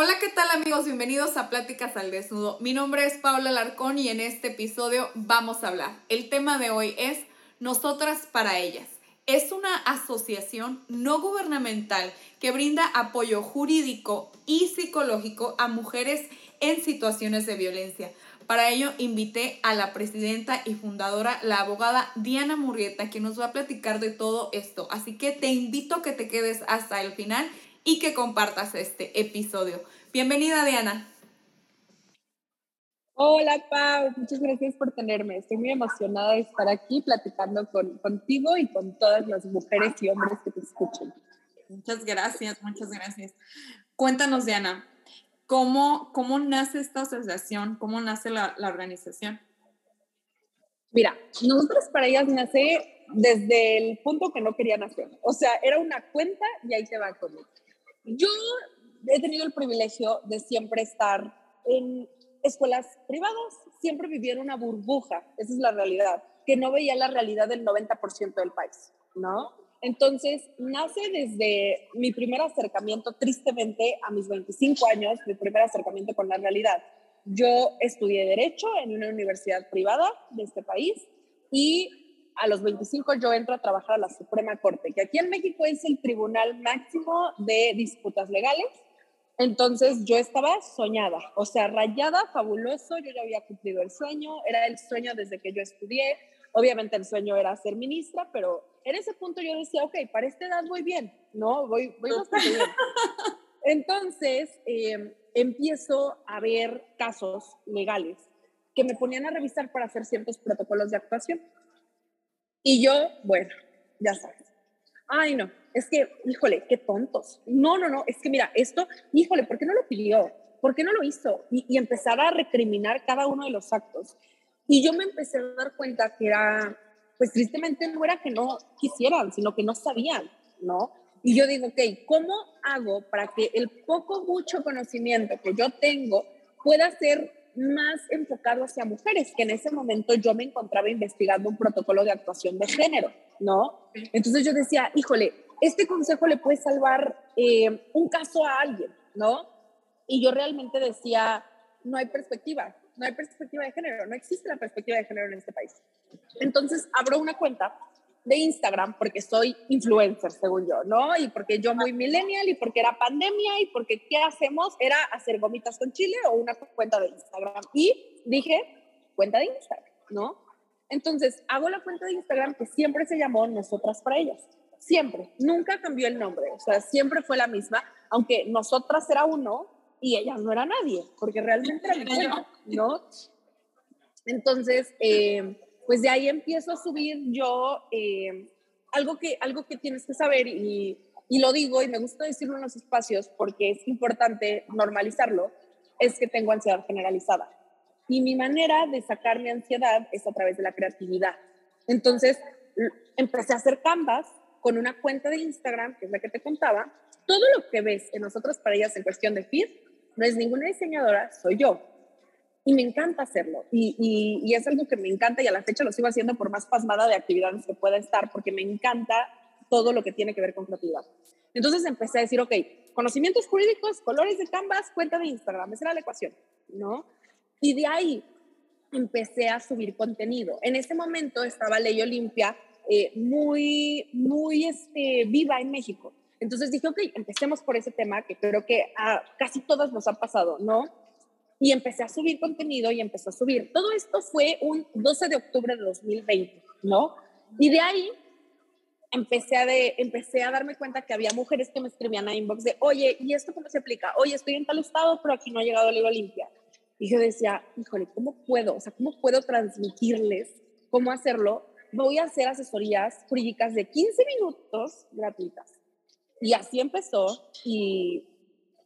Hola, ¿qué tal amigos? Bienvenidos a Pláticas al Desnudo. Mi nombre es Paula Larcón y en este episodio vamos a hablar. El tema de hoy es Nosotras para ellas. Es una asociación no gubernamental que brinda apoyo jurídico y psicológico a mujeres en situaciones de violencia. Para ello invité a la presidenta y fundadora, la abogada Diana Murrieta, que nos va a platicar de todo esto. Así que te invito a que te quedes hasta el final y que compartas este episodio. Bienvenida, Diana. Hola, Pau. Muchas gracias por tenerme. Estoy muy emocionada de estar aquí platicando con, contigo y con todas las mujeres y hombres que te escuchan. Muchas gracias, muchas gracias. Cuéntanos, Diana, ¿cómo, cómo nace esta asociación? ¿Cómo nace la, la organización? Mira, nosotros para ellas nace desde el punto que no querían hacer. O sea, era una cuenta y ahí te va conmigo. Yo he tenido el privilegio de siempre estar en escuelas privadas, siempre viví en una burbuja, esa es la realidad, que no veía la realidad del 90% del país, ¿no? Entonces, nace desde mi primer acercamiento, tristemente, a mis 25 años, mi primer acercamiento con la realidad. Yo estudié Derecho en una universidad privada de este país y a los 25 yo entro a trabajar a la Suprema Corte, que aquí en México es el tribunal máximo de disputas legales. Entonces yo estaba soñada, o sea, rayada, fabuloso, yo ya había cumplido el sueño, era el sueño desde que yo estudié, obviamente el sueño era ser ministra, pero en ese punto yo decía, ok, para esta edad voy bien, ¿no? Voy, voy bastante bien. Entonces em, empiezo a ver casos legales que me ponían a revisar para hacer ciertos protocolos de actuación. Y yo, bueno, ya sabes. Ay, no, es que, híjole, qué tontos. No, no, no, es que mira, esto, híjole, ¿por qué no lo pidió? ¿Por qué no lo hizo? Y, y empezar a recriminar cada uno de los actos. Y yo me empecé a dar cuenta que era, pues tristemente no era que no quisieran, sino que no sabían, ¿no? Y yo digo, ok, ¿cómo hago para que el poco, mucho conocimiento que yo tengo pueda ser más enfocado hacia mujeres, que en ese momento yo me encontraba investigando un protocolo de actuación de género, ¿no? Entonces yo decía, híjole, este consejo le puede salvar eh, un caso a alguien, ¿no? Y yo realmente decía, no hay perspectiva, no hay perspectiva de género, no existe la perspectiva de género en este país. Entonces abro una cuenta de Instagram porque soy influencer, según yo, ¿no? Y porque yo muy millennial y porque era pandemia y porque ¿qué hacemos? Era hacer gomitas con chile o una cuenta de Instagram. Y dije, cuenta de Instagram, ¿no? Entonces, hago la cuenta de Instagram que siempre se llamó Nosotras para ellas. Siempre. Nunca cambió el nombre. O sea, siempre fue la misma, aunque Nosotras era uno y ellas no era nadie, porque realmente era yo, ¿no? Entonces, eh, pues de ahí empiezo a subir yo eh, algo, que, algo que tienes que saber y, lo digo y me gusta decirlo en los espacios porque es importante normalizarlo, es que tengo ansiedad generalizada. Y mi manera de sacar mi ansiedad es a través de la creatividad. Entonces, empecé a hacer canvas con una cuenta de Instagram, que es la que te contaba. Todo lo que ves en nosotros para ellas en cuestión de feed, no es ninguna diseñadora, soy yo y me encanta hacerlo. Y, y, es algo que me encanta y a la fecha lo sigo haciendo por más pasmada de actividades que pueda estar, porque me encanta todo lo que tiene que ver con creatividad. Entonces empecé a decir, ok, conocimientos jurídicos, colores de canvas, cuenta de Instagram, esa era la ecuación, ¿no? Y de ahí empecé a subir contenido. En ese momento estaba Ley Olimpia eh, muy, muy este, viva en México. Entonces dije, ok, empecemos por ese tema que creo que a casi todas nos ha pasado, ¿no? Y empecé a subir contenido y empecé a subir. Todo esto fue un 12 de octubre de 2020, ¿no? Y de ahí empecé a, de, empecé a darme cuenta que había mujeres que me escribían a inbox de, oye, ¿y esto cómo se aplica? Oye, estoy en tal estado, pero aquí no ha llegado la limpia. Y yo decía, híjole, ¿cómo puedo? O sea, ¿cómo puedo transmitirles cómo hacerlo? Voy a hacer asesorías jurídicas de 15 minutos gratuitas. Y así empezó y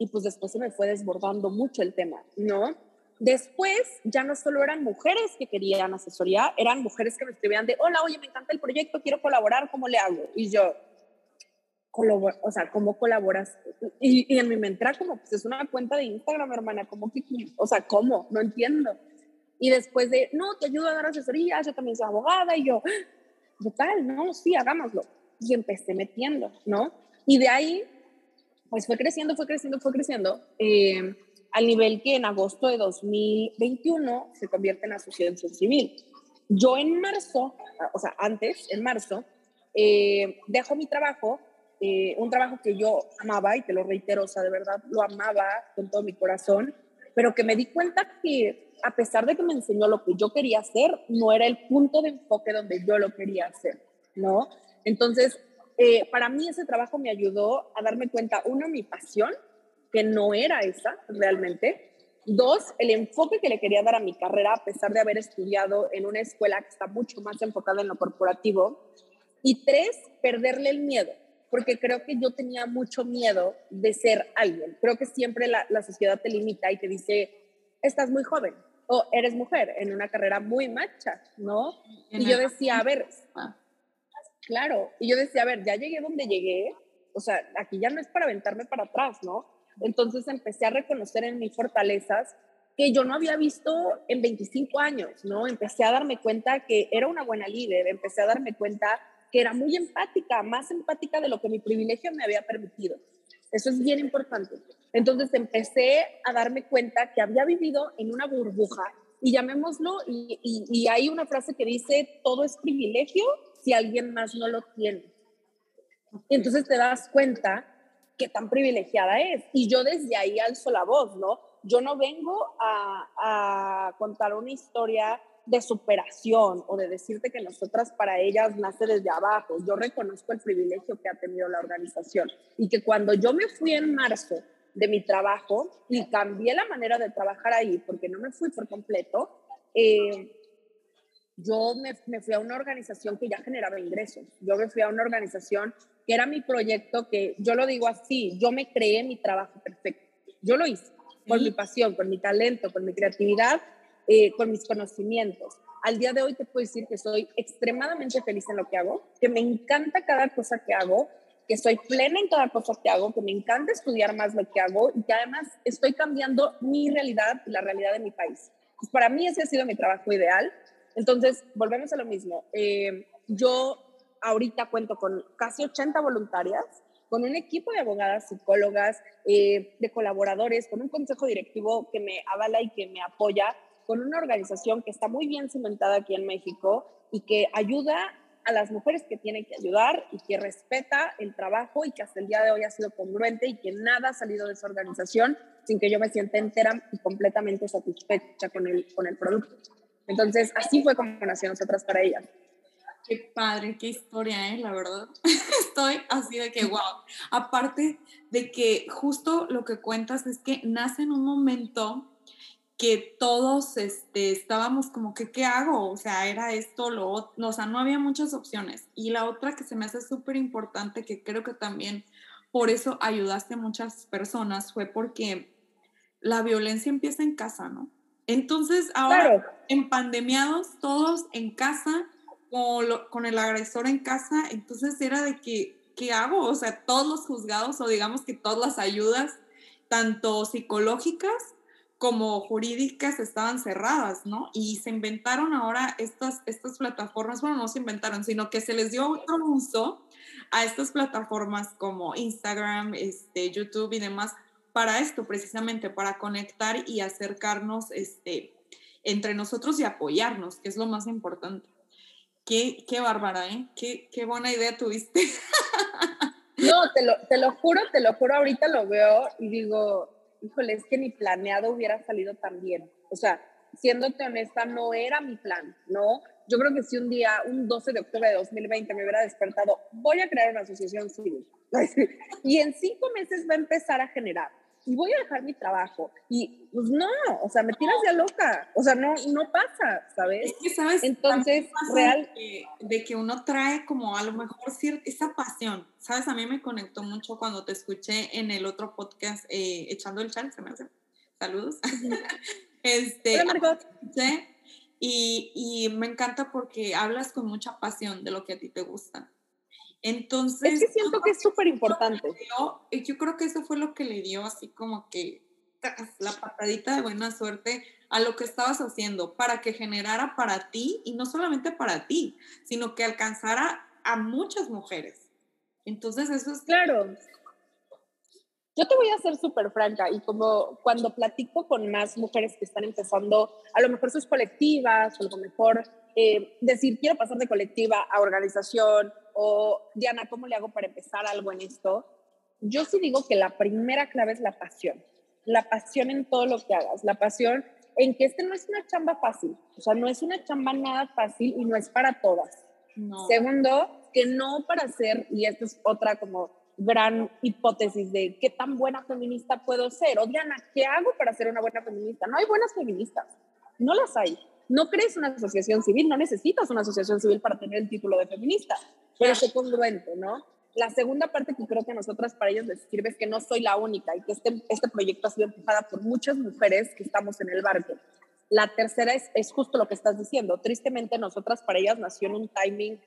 y pues después se me fue desbordando mucho el tema, ¿no? Después ya no solo eran mujeres que querían asesoría, eran mujeres que me escribían de, hola, oye, me encanta el proyecto, quiero colaborar, ¿cómo le hago? Y yo, o sea, ¿cómo colaboras? Y, en mi mente era como, pues es una cuenta de Instagram, hermana, ¿cómo que, o sea, ¿cómo? No entiendo. Y después de, no, te ayudo a dar asesoría, yo también soy abogada, y yo, total, no, sí, hagámoslo. Y empecé metiendo, ¿no? Y de ahí, pues fue creciendo, fue creciendo, fue creciendo, eh, al nivel que en agosto de 2021 se convierte en asociación civil. Yo en marzo, o sea, antes, en marzo, eh, dejo mi trabajo eh, un trabajo que yo amaba y te lo reitero, o sea, de verdad lo amaba con todo mi corazón, pero que me di cuenta que a pesar de que me enseñó lo que yo quería hacer, no era el punto de enfoque donde yo lo quería hacer, ¿no? Entonces, eh, para mí ese trabajo me ayudó a darme cuenta, uno, mi pasión, que no era esa realmente, Dos, el enfoque que le quería dar a mi carrera, a pesar de haber estudiado en una escuela que está mucho más enfocada en lo corporativo. Y tres, perderle el miedo porque creo que yo tenía mucho miedo de ser alguien. Creo que siempre la, la sociedad te limita y te dice, estás muy joven o eres mujer en una carrera muy macha, ¿no? Y yo decía, a ver, ah. Claro, y yo decía, a ver, ya llegué donde llegué, o sea, aquí ya no es para aventarme para atrás, ¿no? Entonces empecé a reconocer en mis fortalezas que yo no había visto en 25 años, ¿no? Empecé a darme cuenta que era una buena líder, empecé a darme cuenta que era muy empática, más empática de lo que mi privilegio me había permitido. Eso es bien importante. Entonces empecé a darme cuenta que había vivido en una burbuja y llamémoslo, y, y, hay una frase que dice, todo es privilegio si alguien más no lo tiene. Entonces te das cuenta que tan privilegiada es. Y yo desde ahí alzo la voz, ¿no? Yo no vengo a, a contar una historia de superación o de decirte que nosotras para ellas nace desde abajo. Yo reconozco el privilegio que ha tenido la organización y que cuando yo me fui en marzo de mi trabajo y cambié la manera de trabajar ahí, porque no me fui por completo, eh, yo me, me, fui a una organización que ya generaba ingresos. Yo me fui a una organización que era mi proyecto, que yo lo digo así, yo me creé mi trabajo perfecto. Yo lo hice con mi pasión, con mi talento, con mi creatividad eh, con mis conocimientos. Al día de hoy te puedo decir que soy extremadamente feliz en lo que hago, que me encanta cada cosa que hago, que soy plena en cada cosa que hago, que me encanta estudiar más lo que hago y que además estoy cambiando mi realidad y la realidad de mi país. Pues para mí ese ha sido mi trabajo ideal. Entonces, volvemos a lo mismo. Eh, yo ahorita cuento con casi 80 voluntarias, con un equipo de abogadas, psicólogas, eh, de colaboradores, con un consejo directivo que me avala y que me apoya con una organización que está muy bien cimentada aquí en México y que ayuda a las mujeres que tienen que ayudar y que respeta el trabajo y que hasta el día de hoy ha sido congruente y que nada ha salido de esa organización sin que yo me sienta entera y completamente satisfecha con el, con el producto. Entonces, así fue como nació Nosotras para ella. Qué padre, qué historia, ¿eh? La verdad. Estoy así de que, wow. Aparte de que justo lo que cuentas es que nace en un momento que todos este, estábamos como que, ¿qué hago? O sea, era esto, lo otro, o sea, no había muchas opciones. Y la otra que se me hace súper importante, que creo que también por eso ayudaste a muchas personas, fue porque la violencia empieza en casa, ¿no? Entonces, ahora en pandemiados, todos en casa, con, con el agresor en casa, entonces era de que, ¿qué hago? O sea, todos los juzgados o digamos que todas las ayudas, tanto psicológicas como jurídicas estaban cerradas, ¿no? Y se inventaron ahora estas, estas plataformas, bueno, no se inventaron, sino que se les dio otro uso a estas plataformas como Instagram, este, YouTube y demás, para esto precisamente, para conectar y acercarnos este, entre nosotros y apoyarnos, que es lo más importante. Qué, qué bárbara, ¿eh? Qué, qué buena idea tuviste. No, te lo, te lo juro, te lo juro, ahorita lo veo y digo, híjole, es que ni planeado hubiera salido tan bien. O sea, siéndote honesta, no era mi plan, ¿no? Yo creo que si un día, un 12 de octubre de 2020, me hubiera despertado, voy a crear una asociación civil. y en cinco meses va a empezar a generar y voy a dejar mi trabajo. Y pues no, o sea, me tiras de loca. O sea, no, no pasa, ¿sabes? Es que, ¿sabes? Entonces, real. De que, uno trae como a lo mejor cierta, esa pasión, ¿sabes? A mí me conectó mucho cuando te escuché en el otro podcast, eh, Echando el Chal, se me hace. Saludos. Este, Hola, Margot. ¿sí? Y, y me encanta porque hablas con mucha pasión de lo que a ti te gusta. Entonces... Es que siento que es súper importante. Yo, yo creo que eso fue lo que le dio así como que la patadita de buena suerte a lo que estabas haciendo para que generara para ti y no solamente para ti, sino que alcanzara a muchas mujeres. Entonces eso es... Claro. Yo te voy a ser súper franca y como cuando platico con más mujeres que están empezando, a lo mejor sus colectivas, o a lo mejor eh, decir, quiero pasar de colectiva a organización, o Diana, ¿cómo le hago para empezar algo en esto? Yo sí digo que la primera clave es la pasión la pasión en todo lo que hagas, la pasión en que este no es una chamba fácil, o sea, no es una chamba nada fácil y no es para todas. Segundo, que no para ser, y esto es otra como gran hipótesis de qué tan buena feminista puedo ser. O Diana, ¿qué hago para ser una buena feminista? No hay buenas feministas, no las hay. No crees una asociación civil, no necesitas una asociación civil para tener el título de feminista, pero es congruente, ¿no? La segunda parte que creo que a nosotras para ellos les sirve es que no soy la única y que este, este proyecto ha sido empujada por muchas mujeres que estamos en el barco. La tercera es, es justo lo que estás diciendo. Tristemente, nosotras para ellas nació en un timing,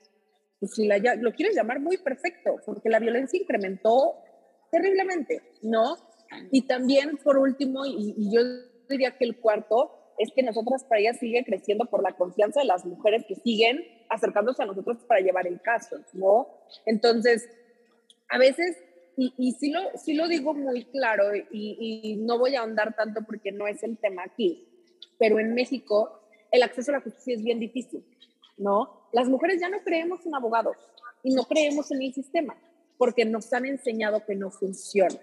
pues si lo quieres llamar, muy perfecto, porque la violencia incrementó terriblemente, ¿no? Y también, por último, y yo diría que el cuarto, es que nosotras para ellas sigue creciendo por la confianza de las mujeres que siguen acercándose a nosotros para llevar el caso, ¿no? Entonces, a veces, y, y sí, lo, sí lo digo muy claro y, y no voy a ahondar tanto porque no es el tema aquí, pero en México el acceso a la justicia es bien difícil, ¿no? Las mujeres ya no creemos en abogados y no creemos en el sistema porque nos han enseñado que no funciona.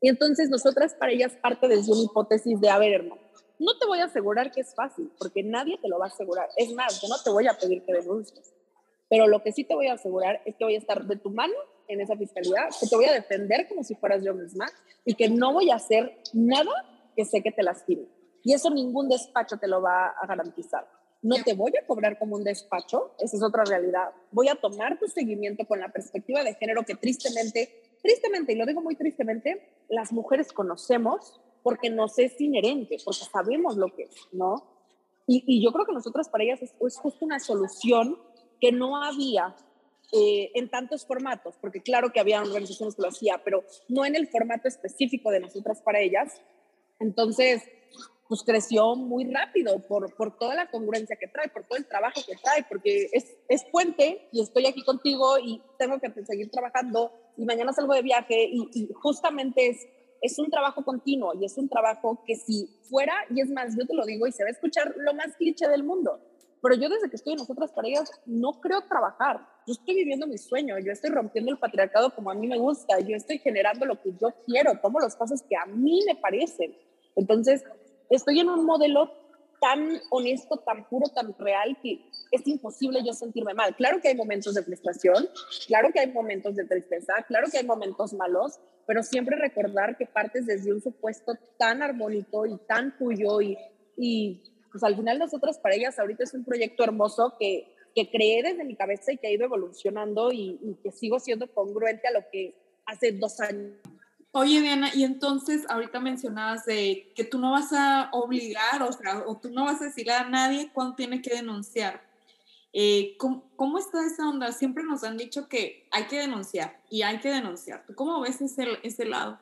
Y entonces nosotras para ellas parte desde una hipótesis de, a ver, hermano, no te voy a asegurar que es fácil, porque nadie te lo va a asegurar. Es más, yo no te voy a pedir que denuncies. Pero lo que sí te voy a asegurar es que voy a estar de tu mano en esa fiscalía, que te voy a defender como si fueras yo misma y que no voy a hacer nada que sé que te lastime. Y eso ningún despacho te lo va a garantizar. No te voy a cobrar como un despacho, esa es otra realidad. Voy a tomar tu seguimiento con la perspectiva de género que tristemente, tristemente, y lo digo muy tristemente, las mujeres conocemos porque nos es inherente, porque sabemos lo que es, ¿no? Y, yo creo que nosotros para ellas es, justo una solución que no había eh, en tantos formatos, porque claro que había organizaciones que lo hacía, pero no en el formato específico de nosotras para ellas. Entonces, pues creció muy rápido por, por toda la congruencia que trae, por todo el trabajo que trae, porque es, es puente y estoy aquí contigo y tengo que seguir trabajando y mañana salgo de viaje y, y justamente es es un trabajo continuo y es un trabajo que si fuera, y es más, yo te lo digo y se va a escuchar lo más cliché del mundo, pero yo desde que estoy en nosotras parejas no creo trabajar. Yo estoy viviendo mi sueño, yo estoy rompiendo el patriarcado como a mí me gusta, yo estoy generando lo que yo quiero, tomo los pasos que a mí me parecen. Entonces, estoy en un modelo tan honesto, tan puro, tan real que es imposible yo sentirme mal. Claro que hay momentos de frustración, claro que hay momentos de tristeza, claro que hay momentos malos, pero siempre recordar que partes desde un supuesto tan armónico y tan tuyo y, y pues al final nosotros para ellas ahorita es un proyecto hermoso que, que creé desde mi cabeza y que ha ido evolucionando y, y que sigo siendo congruente a lo que hace dos años Oye, Diana, y entonces ahorita mencionabas de que tú no vas a obligar, o sea, o tú no vas a decirle a nadie cuándo tiene que denunciar. Eh, ¿cómo, está esa onda? Siempre nos han dicho que hay que denunciar y hay que denunciar. ¿Tú cómo ves ese, ese lado?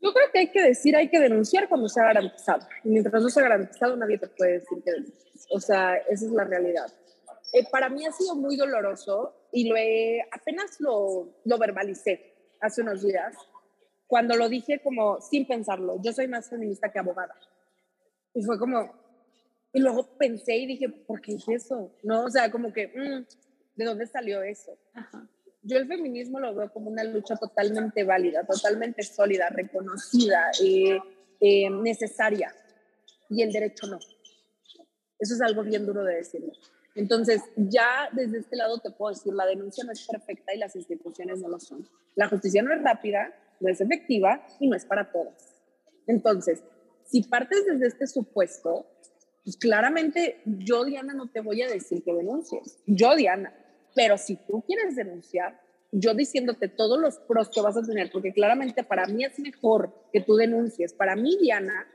Yo creo que hay que decir, hay que denunciar cuando sea garantizado. Y mientras no sea garantizado, nadie te puede decir que denuncies. O sea, esa es la realidad. Eh, para mí ha sido muy doloroso y lo he, apenas lo, lo verbalicé hace unos días, cuando lo dije como sin pensarlo, yo soy más feminista que abogada. Y fue como, y luego pensé y dije, ¿por qué es eso? No, o sea, como que, mm, ¿de dónde salió eso? Yo el feminismo lo veo como una lucha totalmente válida, totalmente sólida, reconocida, eh, eh, necesaria. Y el derecho no. Eso es algo bien duro de decirlo. Entonces, ya desde este lado te puedo decir, la denuncia no es perfecta y las instituciones no lo son. La justicia no es rápida, no es efectiva y no es para todas. Entonces, si partes desde este supuesto, pues claramente yo, Diana, no te voy a decir que denuncies. Yo, Diana. Pero si tú quieres denunciar, yo diciéndote todos los pros que vas a tener, porque claramente para mí es mejor que tú denuncies. Para mí, Diana,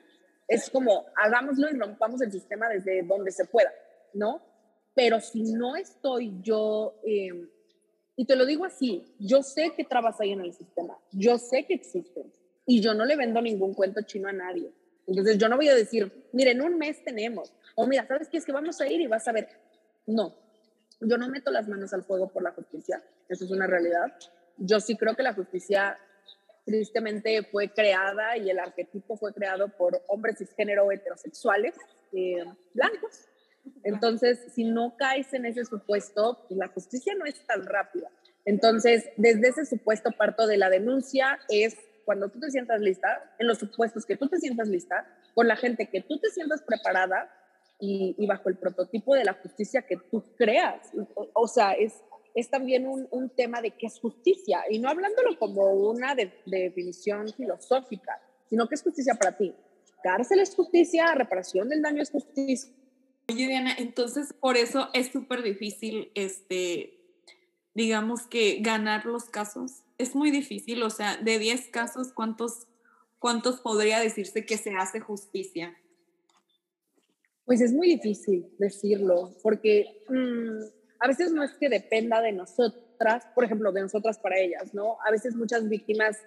es como hagámoslo y rompamos el sistema desde donde se pueda, ¿no? Pero si no estoy yo, em, y te lo digo así, yo sé que trabas ahí en el sistema, yo sé que existen y yo no le vendo ningún cuento chino a nadie. Entonces yo no voy a decir, mire, en un mes tenemos, o mira, ¿sabes qué? Es que vamos a ir y vas a ver. No, yo no meto las manos al fuego por la justicia, eso es una realidad. Yo sí creo que la justicia tristemente fue creada y el arquetipo fue creado por hombres cisgénero heterosexuales eh, blancos. Entonces, si no caes en ese supuesto, pues la justicia no es tan rápida. Entonces, desde ese supuesto parto de la denuncia es cuando tú te sientas lista, en los supuestos que tú te sientas lista, con la gente que tú te sientas preparada y, bajo el prototipo de la justicia que tú creas. O, sea, es es también un, tema de qué es justicia, y no hablándolo como una de, de definición filosófica, sino que es justicia para ti. Cárcel es justicia, reparación del daño es justicia. Oye, Diana, entonces por eso es súper difícil, este, digamos que ganar los casos. Es muy difícil, o sea, de 10 casos, ¿cuántos, ¿cuántos podría decirse que se hace justicia? Pues es muy difícil decirlo, porque... Mmm, a veces no es que dependa de nosotras, por ejemplo, de nosotras para ellas, ¿no? A veces muchas víctimas,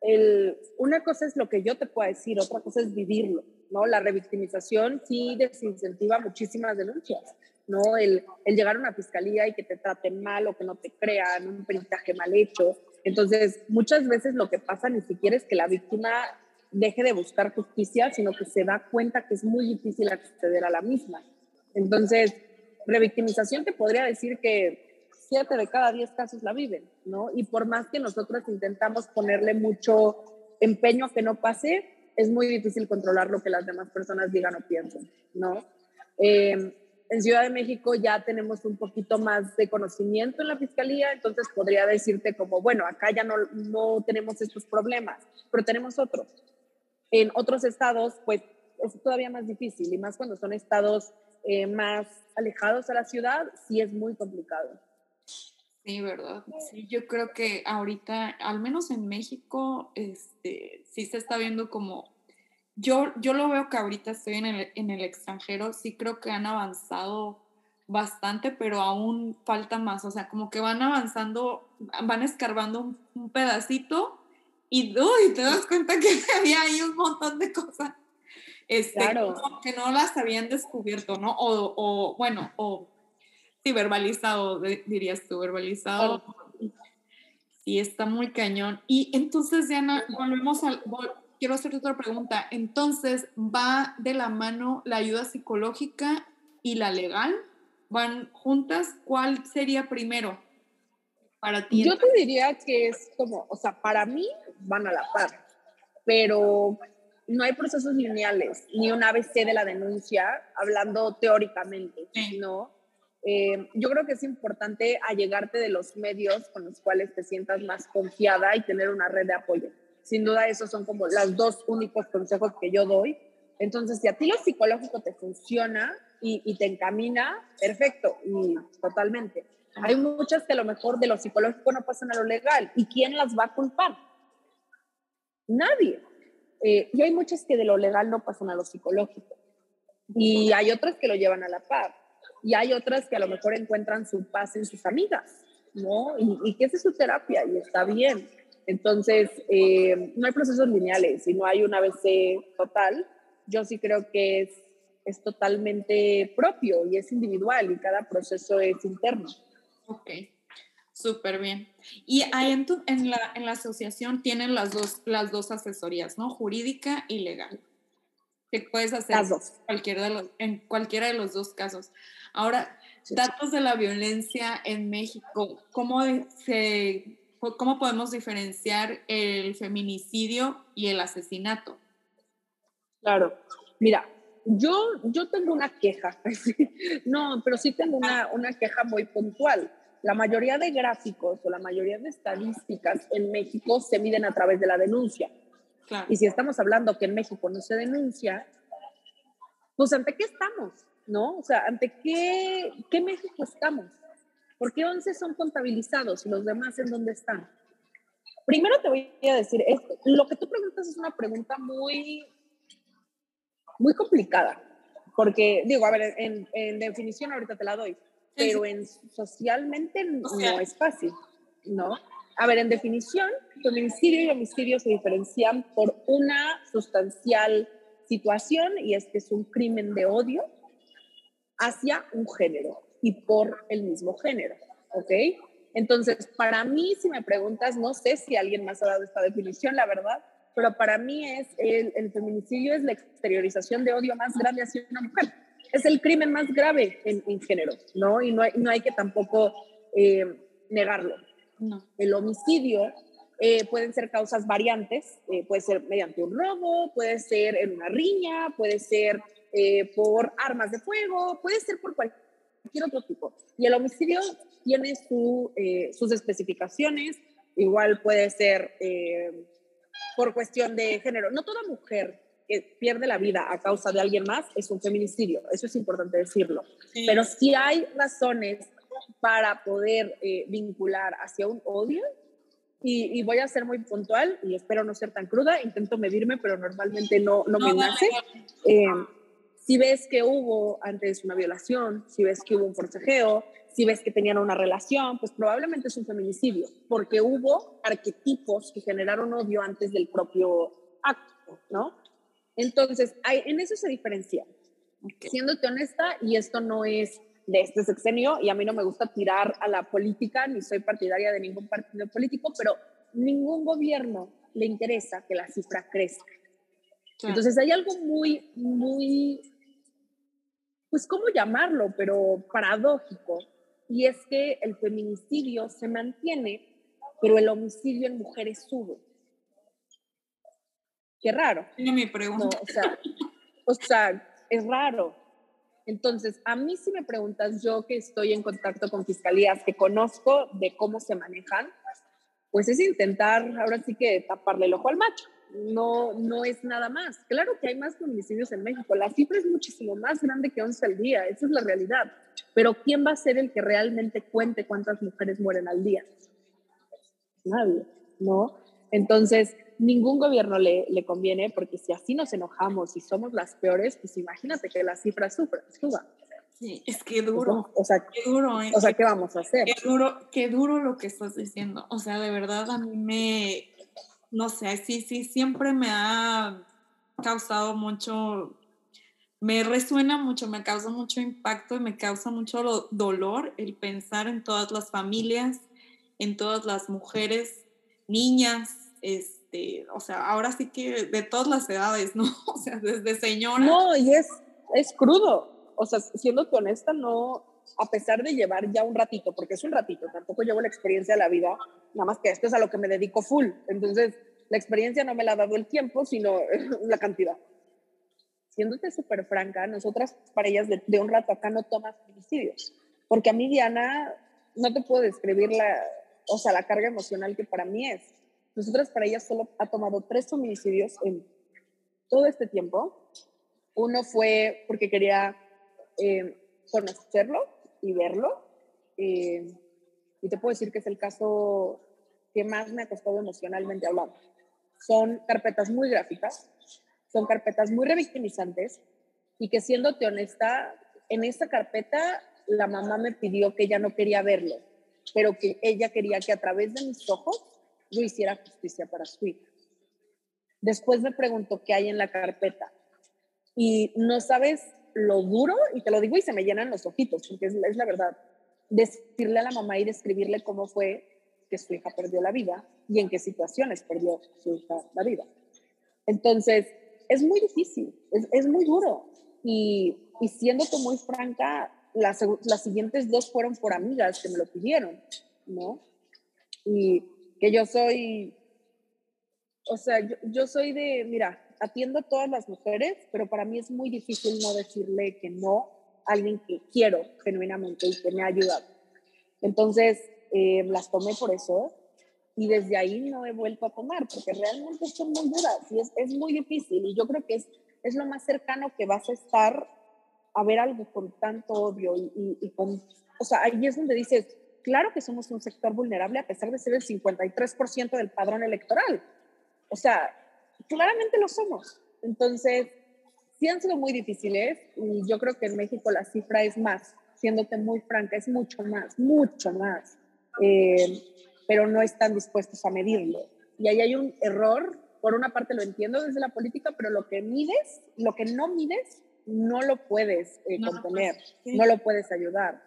el, una cosa es lo que yo te puedo decir, otra cosa es vivirlo, ¿no? La revictimización sí desincentiva muchísimas denuncias, ¿no? El, el llegar a una fiscalía y que te traten mal o que no te crean, un peritaje mal hecho. Entonces, muchas veces lo que pasa ni siquiera es que la víctima deje de buscar justicia, sino que se da cuenta que es muy difícil acceder a la misma. Entonces, revictimización te podría decir que siete de cada diez casos la viven, ¿no? Y por más que nosotros intentamos ponerle mucho empeño a que no pase, es muy difícil controlar lo que las demás personas digan o piensen, ¿no? Eh, en Ciudad de México ya tenemos un poquito más de conocimiento en la fiscalía, entonces podría decirte como, bueno, acá ya no, no tenemos estos problemas, pero tenemos otros. En otros estados, pues es todavía más difícil, y más cuando son estados eh, más alejados a la ciudad, sí es muy complicado. Sí, ¿verdad? Sí, yo creo que ahorita, al menos en México, este, sí se está viendo como, yo, yo lo veo que ahorita estoy en el, en el extranjero, sí creo que han avanzado bastante, pero aún falta más, o sea, como que van avanzando, van escarbando un, pedacito y, uy, te das cuenta que había ahí un montón de cosas este, claro. que no las habían descubierto, ¿no? O, o bueno, o sí, verbalizado, dirías tú, verbalizado. Sí, está muy cañón. Y entonces, Diana, volvemos al, quiero hacerte otra pregunta. Entonces, ¿va de la mano la ayuda psicológica y la legal? ¿Van juntas? ¿Cuál sería primero para ti? Yo te diría que es como, o sea, para mí van a la par, pero no hay procesos lineales, ni un ABC de la denuncia, hablando teóricamente, ¿no? Eh, yo creo que es importante allegarte de los medios con los cuales te sientas más confiada y tener una red de apoyo. Sin duda, esos son como los dos únicos consejos que yo doy. Entonces, si a ti lo psicológico te funciona y, y te encamina, perfecto, y totalmente. Hay muchas que a lo mejor de lo psicológico no pasan a lo legal. ¿Y quién las va a culpar? Nadie. Eh, y hay muchas que de lo legal no pasan a lo psicológico. Y hay otras que lo llevan a la par. Y hay otras que a lo mejor encuentran su paz en sus amigas, ¿no? Y, que esa es su terapia y está bien. Entonces, eh, no hay procesos lineales y no hay un ABC total. Yo sí creo que es, es totalmente propio y es individual y cada proceso es interno. Ok. Súper bien. Y ahí en, en, la, en la asociación tienen las dos, las dos asesorías, ¿no? Jurídica y legal. Que puedes hacer Cualquiera de los, en cualquiera de los dos casos. Ahora, datos de la violencia en México, ¿cómo, se, ¿cómo podemos diferenciar el feminicidio y el asesinato? Claro, mira, yo, yo tengo una queja, no, pero sí tengo una, una queja muy puntual la mayoría de gráficos o la mayoría de estadísticas en México se miden a través de la denuncia. Y si estamos hablando que en México no se denuncia, pues ¿ante qué estamos? ¿No? O sea, ¿ante qué, qué México estamos? ¿Por qué 11 son contabilizados y los demás en dónde están? Primero te voy a decir esto. Lo que tú preguntas es una pregunta muy, muy complicada, porque digo, a ver, en, en definición ahorita te la doy, pero en socialmente no es fácil, ¿no? A ver, en definición, feminicidio y homicidio se diferencian por una sustancial situación y es que es un crimen de odio hacia un género y por el mismo género, ¿ok? Entonces, para mí, si me preguntas, no sé si alguien más ha dado esta definición, la verdad, pero para mí es el, el feminicidio es la exteriorización de odio más grande hacia una mujer. Es el crimen más grave en, en género, ¿no? Y no hay, no hay que tampoco eh, negarlo. No. El homicidio eh, pueden ser causas variantes, eh, puede ser mediante un robo, puede ser en una riña, puede ser eh, por armas de fuego, puede ser por cualquier otro tipo. Y el homicidio tiene su, sus especificaciones, igual puede ser por cuestión de género. No toda mujer que pierde la vida a causa de alguien más es un feminicidio, eso es importante decirlo. Pero si hay razones para poder vincular hacia un odio, y, voy a ser muy puntual y espero no ser tan cruda, intento medirme, pero normalmente no, no, me nace. Eh, si ves que hubo antes una violación, si ves que hubo un forcejeo, si ves que tenían una relación, pues probablemente es un feminicidio, porque hubo arquetipos que generaron odio antes del propio acto, ¿no? Entonces, hay, en eso se diferencia. Siéndote honesta, y esto no es de este sexenio y a mí no me gusta tirar a la política, ni soy partidaria de ningún partido político, pero ningún gobierno le interesa que la cifra crezca. Entonces hay algo muy, muy, pues cómo llamarlo, pero paradójico, y es que el feminicidio se mantiene, pero el homicidio en mujeres sube. Qué raro. Tiene mi pregunta. o, sea, o sea, es raro. Entonces, a mí si me preguntas, yo que estoy en contacto con fiscalías, que conozco de cómo se manejan, pues es intentar ahora sí que taparle el ojo al macho. No, no es nada más. Claro que hay más feminicidios en México. La cifra es muchísimo más grande que 11 al día. Esa es la realidad. Pero ¿quién va a ser el que realmente cuente cuántas mujeres mueren al día? Nadie, ¿no? Entonces, ningún gobierno le, le, conviene, porque si así nos enojamos y somos las peores, pues imagínate que las cifras suban. Sí, es que duro. o sea, qué duro. ¿eh? O sea, ¿qué vamos a hacer? Qué duro, qué duro lo que estás diciendo. O sea, de verdad a mí me, no sé, sí, sí, siempre me ha causado mucho, me resuena mucho, me causa mucho impacto y me causa mucho dolor el pensar en todas las familias, en todas las mujeres, niñas, es, este, o sea, ahora sí que de todas las edades, ¿no? O sea, desde señora. No, y es, es crudo. O sea, siendo honesta, no, a pesar de llevar ya un ratito, porque es un ratito, tampoco llevo la experiencia de la vida, nada más que esto es a lo que me dedico full. Entonces, la experiencia no me la ha dado el tiempo, sino la cantidad. Siéndote súper franca, nosotras para ellas de, de, un rato acá no tomas homicidios, porque a mí Diana, no te puedo describir la, o sea, la carga emocional que para mí es. Nosotras para ella solo ha tomado tres homicidios en todo este tiempo. Uno fue porque quería eh, conocerlo y verlo. Eh, y te puedo decir que es el caso que más me ha costado emocionalmente hablar. Son carpetas muy gráficas, son carpetas muy revictimizantes y que siéndote honesta, en esa carpeta la mamá me pidió que ella no quería verlo, pero que ella quería que a través de mis ojos yo hiciera justicia para su hija. Después me preguntó qué hay en la carpeta y no sabes lo duro, y te lo digo y se me llenan los ojitos, porque es, es la verdad, decirle a la mamá y describirle cómo fue que su hija perdió la vida y en qué situaciones perdió su hija la vida. Entonces, es muy difícil, es, es muy duro. Y, y siéndote muy franca, las, las siguientes dos fueron por amigas que me lo pidieron, ¿no? Y que yo soy, o sea, yo, soy de, mira, atiendo a todas las mujeres, pero para mí es muy difícil no decirle que no a alguien que quiero genuinamente y que me ha ayudado. Entonces, eh, las tomé por eso y desde ahí no he vuelto a tomar, porque realmente son muy duras y es, es muy difícil y yo creo que es, es lo más cercano que vas a estar a ver algo con tanto odio y, y, y con, o sea, ahí es donde dices, claro que somos un sector vulnerable a pesar de ser el 53% del padrón electoral. O sea, claramente lo somos. Entonces, sí han sido muy difíciles y yo creo que en México la cifra es más, siéndote muy franca, es mucho más, mucho más, eh, pero no están dispuestos a medirlo. Y ahí hay un error, por una parte lo entiendo desde la política, pero lo que mides, lo que no mides, no lo puedes eh, contener, no lo puedes ayudar.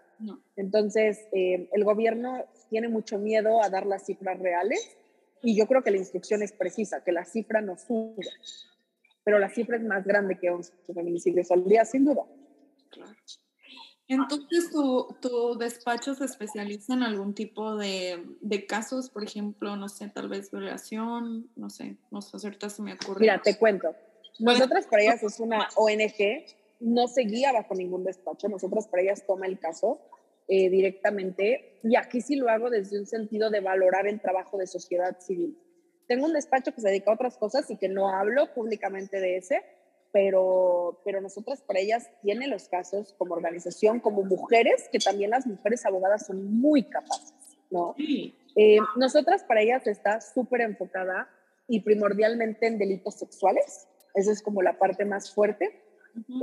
Entonces, eh, el gobierno tiene mucho miedo a dar las cifras reales y yo creo que la instrucción es precisa, que la cifra no suba, pero la cifra es más grande que 11 feminicidios al día, sin duda. Entonces, ¿tu, ¿tu, despacho se especializa en algún tipo de, de, casos, por ejemplo, no sé, tal vez violación, no sé, no sé, ahorita se me ocurre. Mira, te cuento. Nosotras para ellas es una ONG, no se guía bajo ningún despacho, nosotras para ellas toma el caso eh, directamente y aquí sí lo hago desde un sentido de valorar el trabajo de sociedad civil. Tengo un despacho que se dedica a otras cosas y que no hablo públicamente de ese, pero, pero nosotras para ellas tiene los casos como organización, como mujeres, que también las mujeres abogadas son muy capaces, ¿no? Eh, nosotras para ellas está súper enfocada y primordialmente en delitos sexuales, esa es como la parte más fuerte.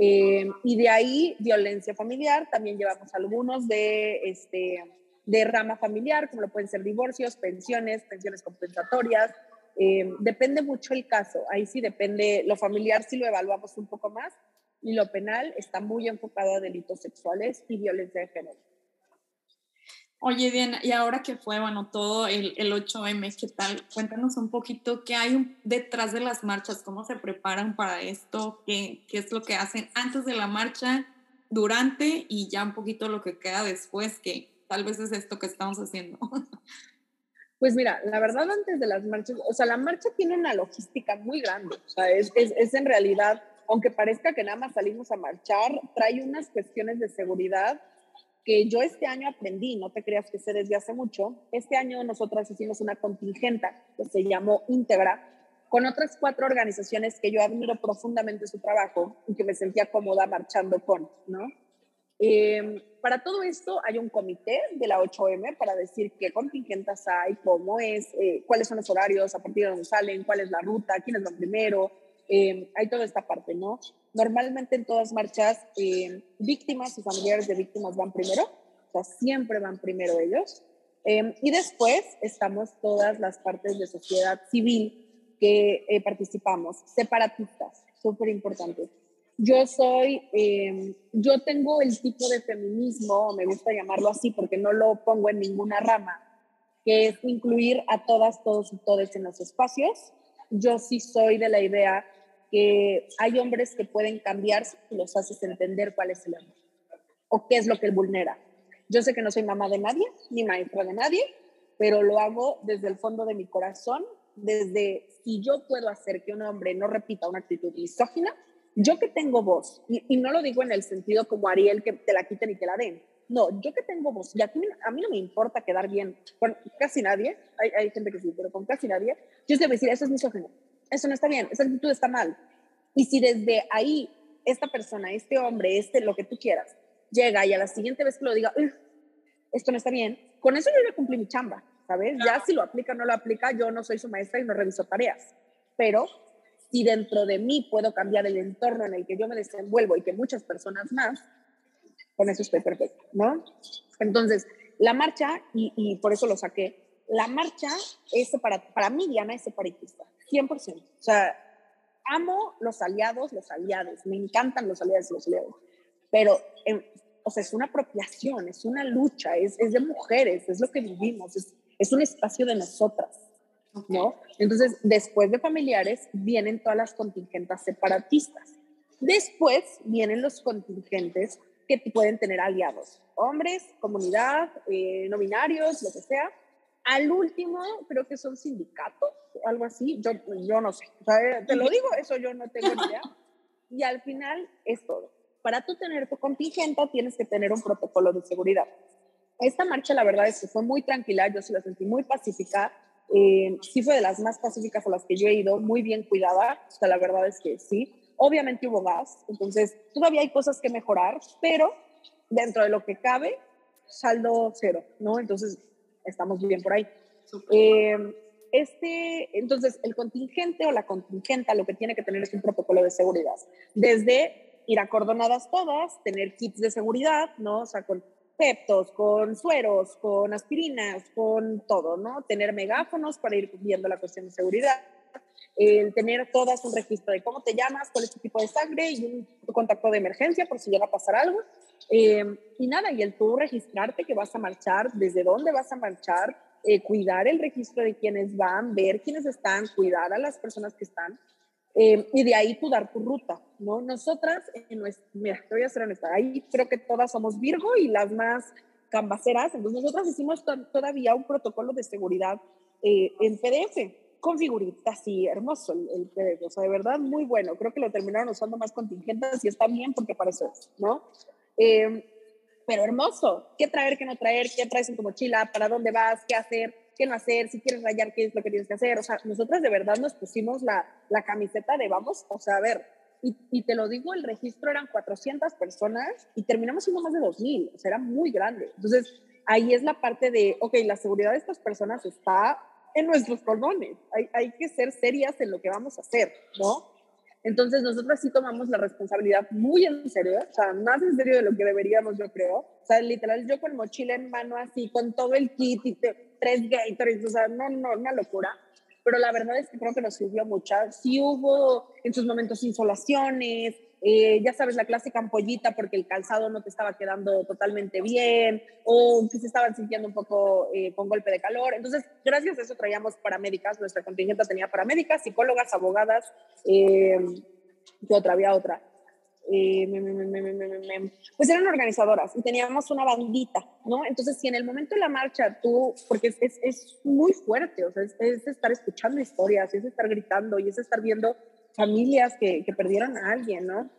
Eh, y de ahí violencia familiar, también llevamos algunos de, este, de rama familiar, como lo pueden ser divorcios, pensiones, pensiones compensatorias, eh, depende mucho el caso, ahí sí depende, lo familiar sí lo evaluamos un poco más y lo penal está muy enfocado a delitos sexuales y violencia de género. Oye, Diana, y ahora que fue, bueno, todo el, el 8M, ¿qué tal? Cuéntanos un poquito qué hay detrás de las marchas, cómo se preparan para esto, qué, qué es lo que hacen antes de la marcha, durante y ya un poquito lo que queda después, que tal vez es esto que estamos haciendo. Pues mira, la verdad antes de las marchas, o sea, la marcha tiene una logística muy grande, o sea, es, es, es en realidad, aunque parezca que nada más salimos a marchar, trae unas cuestiones de seguridad que yo este año aprendí, no te creas que sé desde hace mucho, este año nosotras hicimos una contingenta que se llamó Íntegra, con otras cuatro organizaciones que yo admiro profundamente su trabajo y que me sentía cómoda marchando con, ¿no? Eh, para todo esto hay un comité de la 8M para decir qué contingentas hay, cómo es, eh, cuáles son los horarios, a partir de dónde salen, cuál es la ruta, quiénes van primero. Eh, hay toda esta parte, ¿no? Normalmente en todas marchas, eh, víctimas y familiares de víctimas van primero, o sea, siempre van primero ellos. y después estamos todas las partes de sociedad civil que participamos, separatistas, súper importante yo soy, yo tengo el tipo de feminismo, me gusta llamarlo así porque no lo pongo en ninguna rama, que es incluir a todas, todos y todas en los espacios. Yo sí soy de la idea que hay hombres que pueden cambiar si los haces entender cuál es el error o qué es lo que vulnera. Yo sé que no soy mamá de nadie, ni maestra de nadie, pero lo hago desde el fondo de mi corazón, desde si yo puedo hacer que un hombre no repita una actitud misógina, yo que tengo voz, y, no lo digo en el sentido como Ariel que te la quiten y te la den, no, yo que tengo voz, y a, a mí no me importa quedar bien con casi nadie, hay, hay gente que sí, pero con casi nadie, yo debo decir, eso es misógino, eso no está bien, esa actitud está mal. Y si desde ahí esta persona, este hombre, este, lo que tú quieras, llega y a la siguiente vez que lo diga, esto no está bien, con eso yo le cumplí mi chamba, ¿sabes? Ya si lo aplica o no lo aplica, yo no soy su maestra y no reviso tareas, pero si dentro de mí puedo cambiar el entorno en el que yo me desenvuelvo y que muchas personas más, con eso estoy perfecto, ¿no? Entonces, la marcha, y, por eso lo saqué, la marcha es para, para mí, Diana, es separatista, 100%. O sea, amo los aliados, los aliados, me encantan los aliados y los aliados, pero, o sea, es una apropiación, es una lucha, es, es de mujeres, es lo que vivimos, es, es un espacio de nosotras. ¿no? Entonces, después de familiares vienen todas las contingentes separatistas. Después vienen los contingentes que pueden tener aliados, hombres, comunidad, eh, no binarios, lo que sea. Al último, creo que son sindicatos, algo así, yo, yo no sé, te lo digo, eso yo no tengo idea. Y al final es todo. Para tú tener tu contingente tienes que tener un protocolo de seguridad. Esta marcha, la verdad es que fue muy tranquila, yo se la sentí muy pacífica, eh, sí fue de las más pacíficas a las que yo he ido, muy bien cuidada, o sea, la verdad es que sí. Obviamente hubo gas, entonces todavía hay cosas que mejorar, pero dentro de lo que cabe, saldo cero, ¿no? Entonces estamos bien por ahí. Eh, este, entonces el contingente o la contingenta lo que tiene que tener es un protocolo de seguridad, desde ir acordonadas todas, tener kits de seguridad, ¿no? O sea, con peptos, con sueros, con aspirinas, con todo, ¿no? Tener megáfonos para ir viendo la cuestión de seguridad, el tener todas un registro de cómo te llamas, cuál es tu tipo de sangre y un contacto de emergencia por si llega a pasar algo. Eh, y nada, y el tú registrarte que vas a marchar, desde dónde vas a marchar, eh, cuidar el registro de quienes van, ver quiénes están, cuidar a las personas que están. Eh, y de ahí tú dar tu ruta, ¿no? Nosotras, en mira, te voy a ser honesta, ahí creo que todas somos Virgo y las más cambaceras, entonces nosotras hicimos todavía un protocolo de seguridad en PDF, con figuritas, sí, hermoso el, PDF, o sea, de verdad muy bueno, creo que lo terminaron usando más contingentes y está bien porque para eso es, ¿no? Eh, pero hermoso. ¿Qué traer, qué no traer? ¿Qué traes en tu mochila? ¿Para dónde vas? ¿Qué hacer? ¿Qué no hacer? Si quieres rayar, ¿qué es lo que tienes que hacer? O sea, nosotras de verdad nos pusimos la, la camiseta de vamos, o sea, a ver, y, y, te lo digo, el registro eran 400 personas y terminamos siendo más de 2.000, o sea, era muy grande. Entonces, ahí es la parte de, ok, la seguridad de estas personas está en nuestros cordones, hay, hay que ser serias en lo que vamos a hacer, ¿no? Entonces nosotros sí tomamos la responsabilidad muy en serio, o sea, más en serio de lo que deberíamos, yo creo. O sea, literal, yo con mochila en mano así, con todo el kit y tres Gatorades, o sea, no, no, una locura. Pero la verdad es que creo que nos sirvió mucho. Sí hubo en sus momentos insolaciones, eh, ya sabes, la clásica ampollita porque el calzado no te estaba quedando totalmente bien o que se estaban sintiendo un poco eh, con golpe de calor. Entonces, gracias a eso traíamos paramédicas, nuestra contingente tenía paramédicas, psicólogas, abogadas, eh, ¿qué otra? Había otra. Eh, pues eran organizadoras y teníamos una bandita, ¿no? Entonces, si en el momento de la marcha tú, porque es, es, es muy fuerte, o sea, es, es, estar escuchando historias, es estar gritando y es estar viendo familias que, que, perdieron a alguien, ¿no?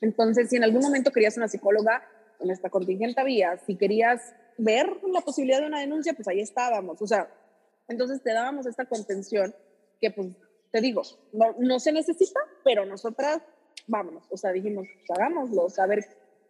Entonces, si en algún momento querías una psicóloga, en esta contingente había, si querías ver la posibilidad de una denuncia, pues ahí estábamos, o sea, entonces te dábamos esta contención que, pues, te digo, no, no se necesita, pero nosotras, vámonos, o sea, dijimos, pues, hagámoslo, o sea, ver,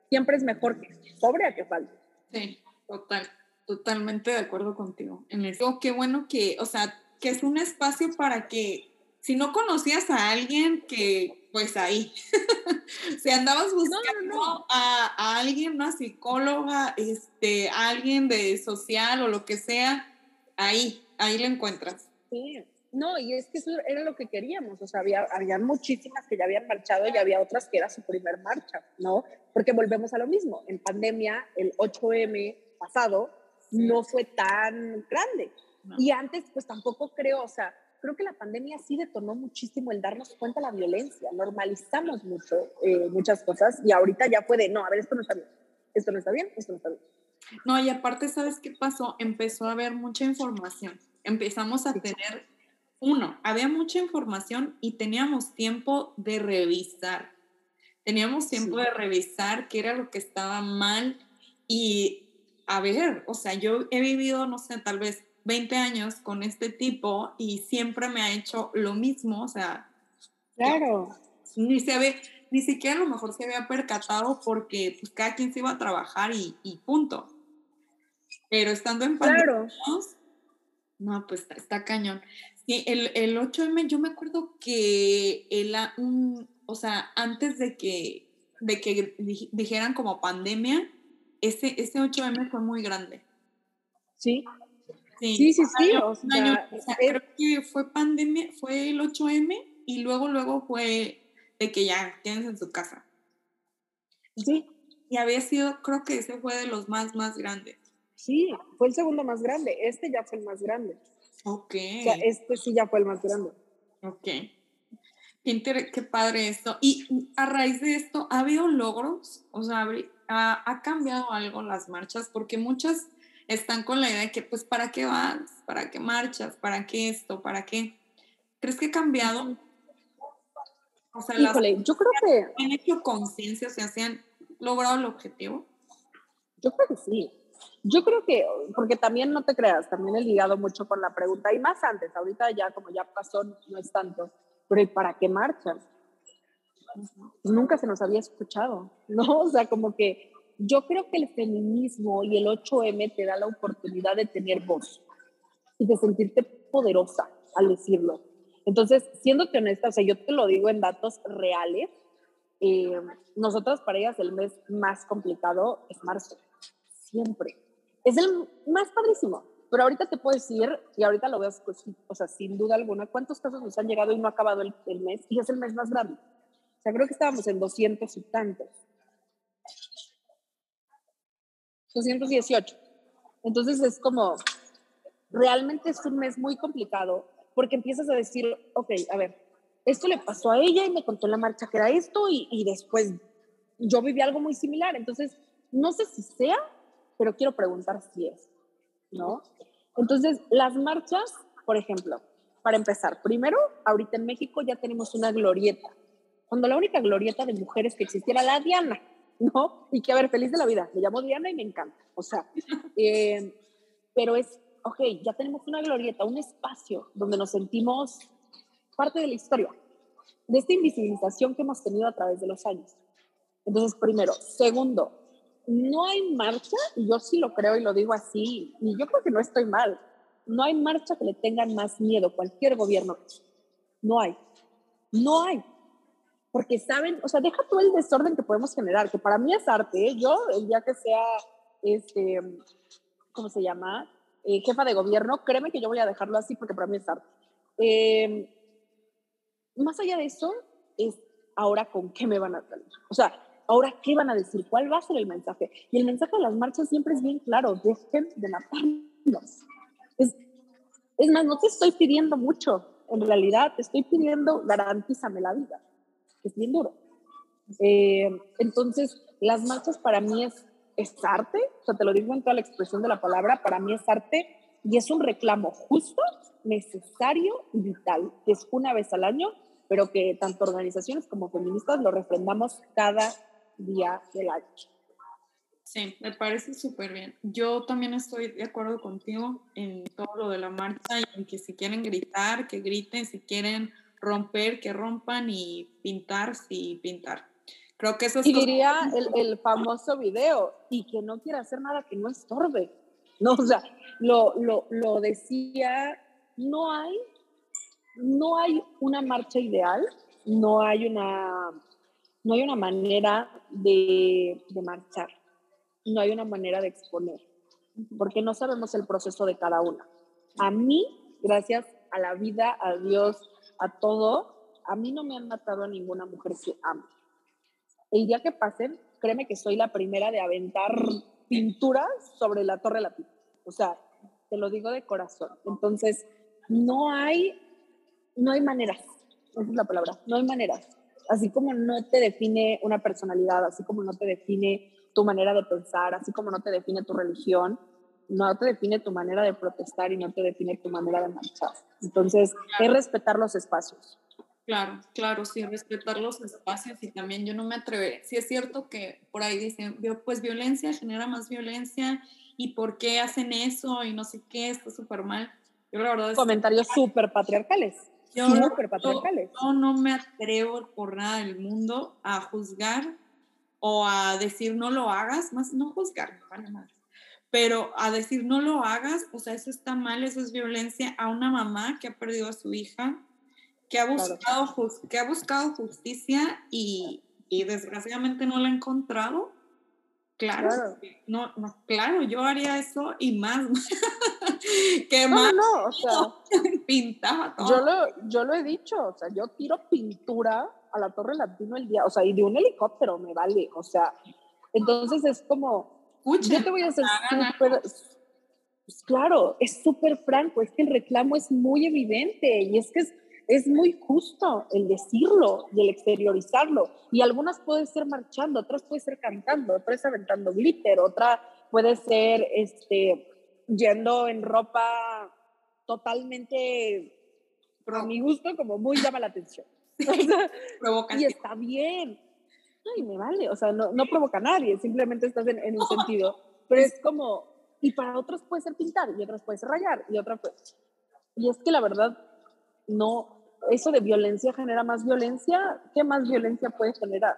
siempre es mejor que sobre a que falte. Sí, total, totalmente de acuerdo contigo. En eso, qué bueno que, o sea, que es un espacio para que si no conocías a alguien que, pues ahí, si andabas buscando A, a, alguien, una psicóloga, este, alguien de social o lo que sea, ahí, ahí lo encuentras. Sí, no, y es que eso era lo que queríamos, o sea, había, había muchísimas que ya habían marchado y había otras que era su primer marcha, ¿no? Porque volvemos a lo mismo, en pandemia, el 8M pasado no fue tan grande. No. Y antes, pues tampoco creo, o sea, creo que la pandemia sí detonó muchísimo el darnos cuenta de la violencia. Normalizamos mucho, eh, muchas cosas y ahorita ya puede, no, a ver, esto no está bien, esto no está bien, esto no está bien. No, y aparte, ¿sabes qué pasó? Empezó a haber mucha información. Empezamos a tener, uno, había mucha información y teníamos tiempo de revisar. Teníamos tiempo sí. de revisar qué era lo que estaba mal y a ver, o sea, yo he vivido, no sé, tal vez 20 años con este tipo y siempre me ha hecho lo mismo, o sea. Claro. Ni, se ve, ni siquiera a lo mejor se había percatado porque pues, cada quien se iba a trabajar y, y punto. Pero estando en pandemia, claro. no, pues está, está, cañón. Sí, el, el 8M, yo me acuerdo que el, un, o sea, antes de que, de que dijeran como pandemia, ese, ese 8M fue muy grande. Sí, Sí, sí, sí. sí o sea, año, o sea, creo que fue pandemia, fue el 8M y luego, luego fue de que ya tienes en su casa. Sí. Y había sido, creo que ese fue de los más, más grandes. Sí, fue el segundo más grande. Este ya fue el más grande. Ok. O sea, este sí ya fue el más grande. Ok. Qué, qué padre esto. Y a raíz de esto, ¿ha habido logros? O sea, ¿ha, ha cambiado algo las marchas? Porque muchas están con la idea de que, pues, ¿para qué vas? ¿Para qué marchas? ¿Para qué esto? ¿Para qué? ¿Crees que ha cambiado? O sea, Híjole, yo creo que... ¿Han hecho conciencia? O sea, ¿se han logrado el objetivo? Yo creo que sí. Yo creo que, porque también no te creas, también he ligado mucho con la pregunta, y más antes, ahorita ya como ya pasó, no es tanto, pero ¿y para qué marchan? Nunca se nos había escuchado, ¿no? O sea, como que yo creo que el feminismo y el 8M te da la oportunidad de tener voz y de sentirte poderosa. al decirlo. Entonces, siéndote honesta, o sea, yo te lo digo en datos reales, eh, nosotras para ellas el mes más complicado es marzo, siempre. Es el más padrísimo, pero ahorita te puedo decir, y ahorita lo veo, pues, o sea, sin duda alguna, cuántos casos nos han llegado y no ha acabado el, mes, y es el mes más grande. O sea, creo que estábamos en 200 y tantos. 218. Entonces es como, realmente es un mes muy complicado porque empiezas a decir, ok, a ver, esto le pasó a ella y me contó la marcha que era esto y, después yo viví algo muy similar. Entonces, no sé si sea, pero quiero preguntar si es, ¿no? Entonces, las marchas, por ejemplo, para empezar, primero, ahorita en México ya tenemos una glorieta, cuando la única glorieta de mujeres que existiera la Diana, ¿no? Y que, a ver, feliz de la vida, me llamo Diana y me encanta, o sea, eh, pero es, ok, ya tenemos una glorieta, un espacio donde nos sentimos parte de la historia, de esta invisibilización que hemos tenido a través de los años. Entonces, primero. Segundo, no hay marcha, y yo sí lo creo y lo digo así, y yo creo que no estoy mal, no hay marcha que le tengan más miedo cualquier gobierno. No hay. No hay porque saben, o sea, deja todo el desorden que podemos generar, que para mí es arte. ¿eh? Yo, el día que sea, este, ¿cómo se llama? Eh, jefa de gobierno, créeme que yo voy a dejarlo así porque para mí es arte. Eh, más allá de eso, es ahora con qué me van a salir. O sea, ahora qué van a decir, cuál va a ser el mensaje. Y el mensaje de las marchas siempre es bien claro, dejen de matarnos. Es, es más, no te estoy pidiendo mucho, en realidad te estoy pidiendo garantízame la vida es bien duro. Eh, entonces, las marchas para mí es, es arte, o sea, te lo digo en toda la expresión de la palabra, para mí es arte y es un reclamo justo, necesario y vital, que es una vez al año, pero que tanto organizaciones como feministas lo refrendamos cada día del año. Sí, me parece súper bien. Yo también estoy de acuerdo contigo en todo lo de la marcha y en que si quieren gritar, que griten, si quieren romper, que rompan y pintar, sí, pintar. Creo que eso es... Y diría el, el, famoso video, y que no quiera hacer nada que no estorbe. No, o sea, lo, lo, lo decía, no hay, no hay una marcha ideal, no hay una, no hay una manera de, de marchar, no hay una manera de exponer, porque no sabemos el proceso de cada una. A mí, gracias a la vida, a Dios, a todo, a mí no me han matado a ninguna mujer que amo. El día que pasen, créeme que soy la primera de aventar pinturas sobre la Torre Latina. O sea, te lo digo de corazón. Entonces, no hay, no hay maneras. Esa es la palabra. No hay maneras. Así como no te define una personalidad, así como no te define tu manera de pensar, así como no te define tu religión, no te define tu manera de protestar y no te define tu manera de marchar. Entonces, es respetar los espacios. Claro, claro, sí, respetar los espacios y también yo no me atreveré. Sí es cierto que por ahí dicen, pues violencia genera más violencia y por qué hacen eso y no sé qué, está súper mal. Yo la verdad Comentarios súper patriarcales. Yo, super patriarcales. Yo, no me atrevo por nada del mundo a juzgar o a decir no lo hagas, más no juzgar, vale más pero a decir no lo hagas, o sea, eso está mal, eso es violencia a una mamá que ha perdido a su hija, que ha buscado, que ha buscado justicia y, y, desgraciadamente no la ha encontrado. Claro, No, no, claro, yo haría eso y más. que más no, o sea, pintaba todo. Yo lo, yo lo he dicho, o sea, yo tiro pintura a la Torre Latino el día, o sea, y de un helicóptero me vale, o sea, entonces es como, yo te voy a hacer. Pues claro, es súper franco, es que el reclamo es muy evidente y es que es, es muy justo el decirlo y el exteriorizarlo. Y algunas pueden ser marchando, otras pueden ser cantando, otras aventando glitter, otra puede ser este, yendo en ropa totalmente, a mi gusto, como muy llama la atención. y está bien, y me vale, o sea, no, no provoca a nadie, simplemente estás en, en un sentido, pero es como, y para otros puede ser pintar, y otras puede ser rayar, y otra pues, y es que la verdad, no, eso de violencia genera más violencia, ¿qué más violencia puede generar?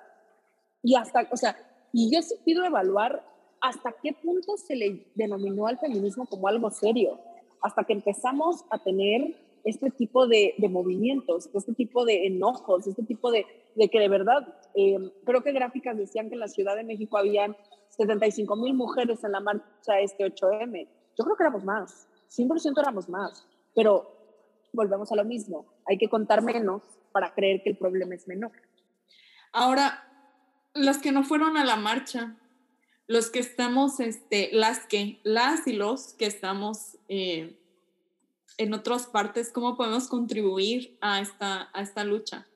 Y hasta, o sea, y yo sí pido evaluar hasta qué punto se le denominó al feminismo como algo serio, hasta que empezamos a tener este tipo de, movimientos, este tipo de enojos, este tipo de, de que de verdad, eh, creo que gráficas decían que en la Ciudad de México habían 75 mil mujeres en la marcha este 8M. Yo creo que éramos más, 100% éramos más, pero volvemos a lo mismo, hay que contar menos para creer que el problema es menor. Ahora, las que no fueron a la marcha, los que estamos, este, las que, las y los que estamos eh, en otras partes, ¿cómo podemos contribuir a esta, a esta lucha?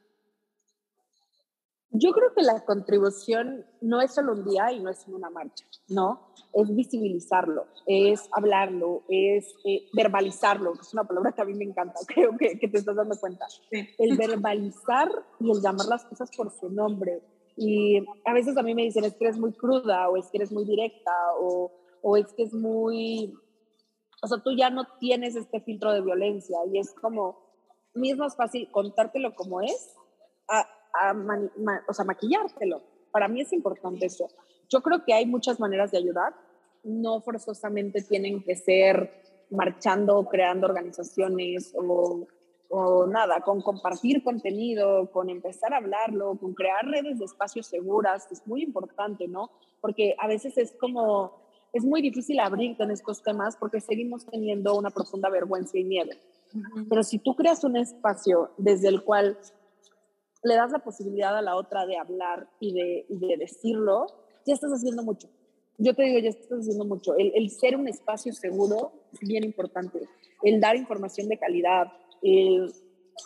Yo creo que la contribución no es solo un día y no es una marcha, ¿no? Es visibilizarlo, es hablarlo, es eh, verbalizarlo, que es una palabra que a mí me encanta, creo que, que te estás dando cuenta. El verbalizar y el llamar las cosas por su nombre. Y a veces a mí me dicen, es que eres muy cruda o es que eres muy directa o, o es que es muy... O sea, tú ya no tienes este filtro de violencia y es como, mí es más fácil contártelo como es a o sea, maquillártelo. Para mí es importante eso. Yo creo que hay muchas maneras de ayudar. No forzosamente tienen que ser marchando, creando organizaciones o, o nada, con compartir contenido, con empezar a hablarlo, con crear redes de espacios seguras, es muy importante, ¿no? Porque a veces es como, es muy difícil abrirte en estos temas porque seguimos teniendo una profunda vergüenza y miedo. Pero si tú creas un espacio desde el cual le das la posibilidad a la otra de hablar y de, de decirlo, ya estás haciendo mucho. Yo te digo, ya estás haciendo mucho. El, el, ser un espacio seguro es bien importante. El dar información de calidad, el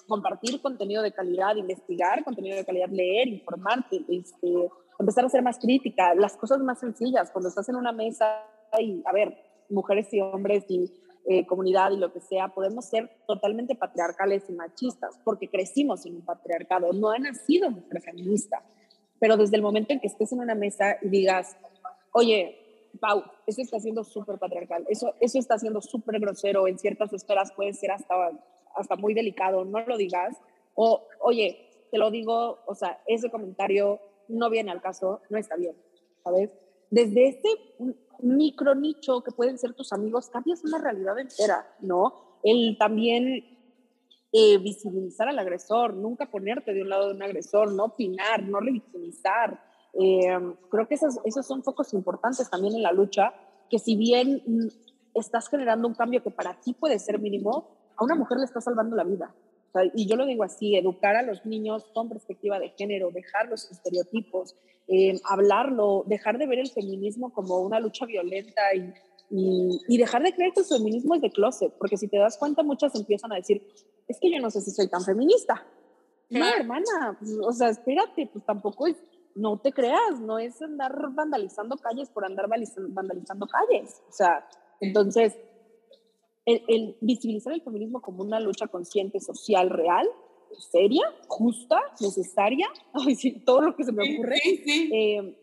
compartir contenido de calidad, investigar contenido de calidad, leer, informarte, este, empezar a ser más crítica, las cosas más sencillas, cuando estás en una mesa y, a ver, mujeres y hombres y eh, comunidad y lo que sea, podemos ser totalmente patriarcales y machistas, porque crecimos en un patriarcado, no ha nacido mujer feminista. Pero desde el momento en que estés en una mesa y digas, oye, Pau, eso está siendo súper patriarcal, eso, eso está siendo súper grosero, en ciertas esferas puede ser hasta, hasta muy delicado, no lo digas, o oye, te lo digo, o sea, ese comentario no viene al caso, no está bien, ¿sabes? Desde este micro nicho que pueden ser tus amigos, cambias una realidad entera, ¿no? El también eh, visibilizar al agresor, nunca ponerte de un lado de un agresor, no opinar, no revictimizar. Eh, creo que esos, esos son focos importantes también en la lucha, que si bien mm, estás generando un cambio que para ti puede ser mínimo, a una mujer le está salvando la vida. Y yo lo digo así, educar a los niños con perspectiva de género, dejar los estereotipos, eh, hablarlo, dejar de ver el feminismo como una lucha violenta y, y, dejar de creer que el feminismo es de closet, porque si te das cuenta, muchas empiezan a decir, es que yo no sé si soy tan feminista. No, hermana, o sea, espérate, pues tampoco es, no te creas, no es andar vandalizando calles por andar vandalizando calles. O sea, entonces, el, el visibilizar el feminismo como una lucha consciente, social, real, seria, justa, necesaria, todo lo que se me ocurre. Eh,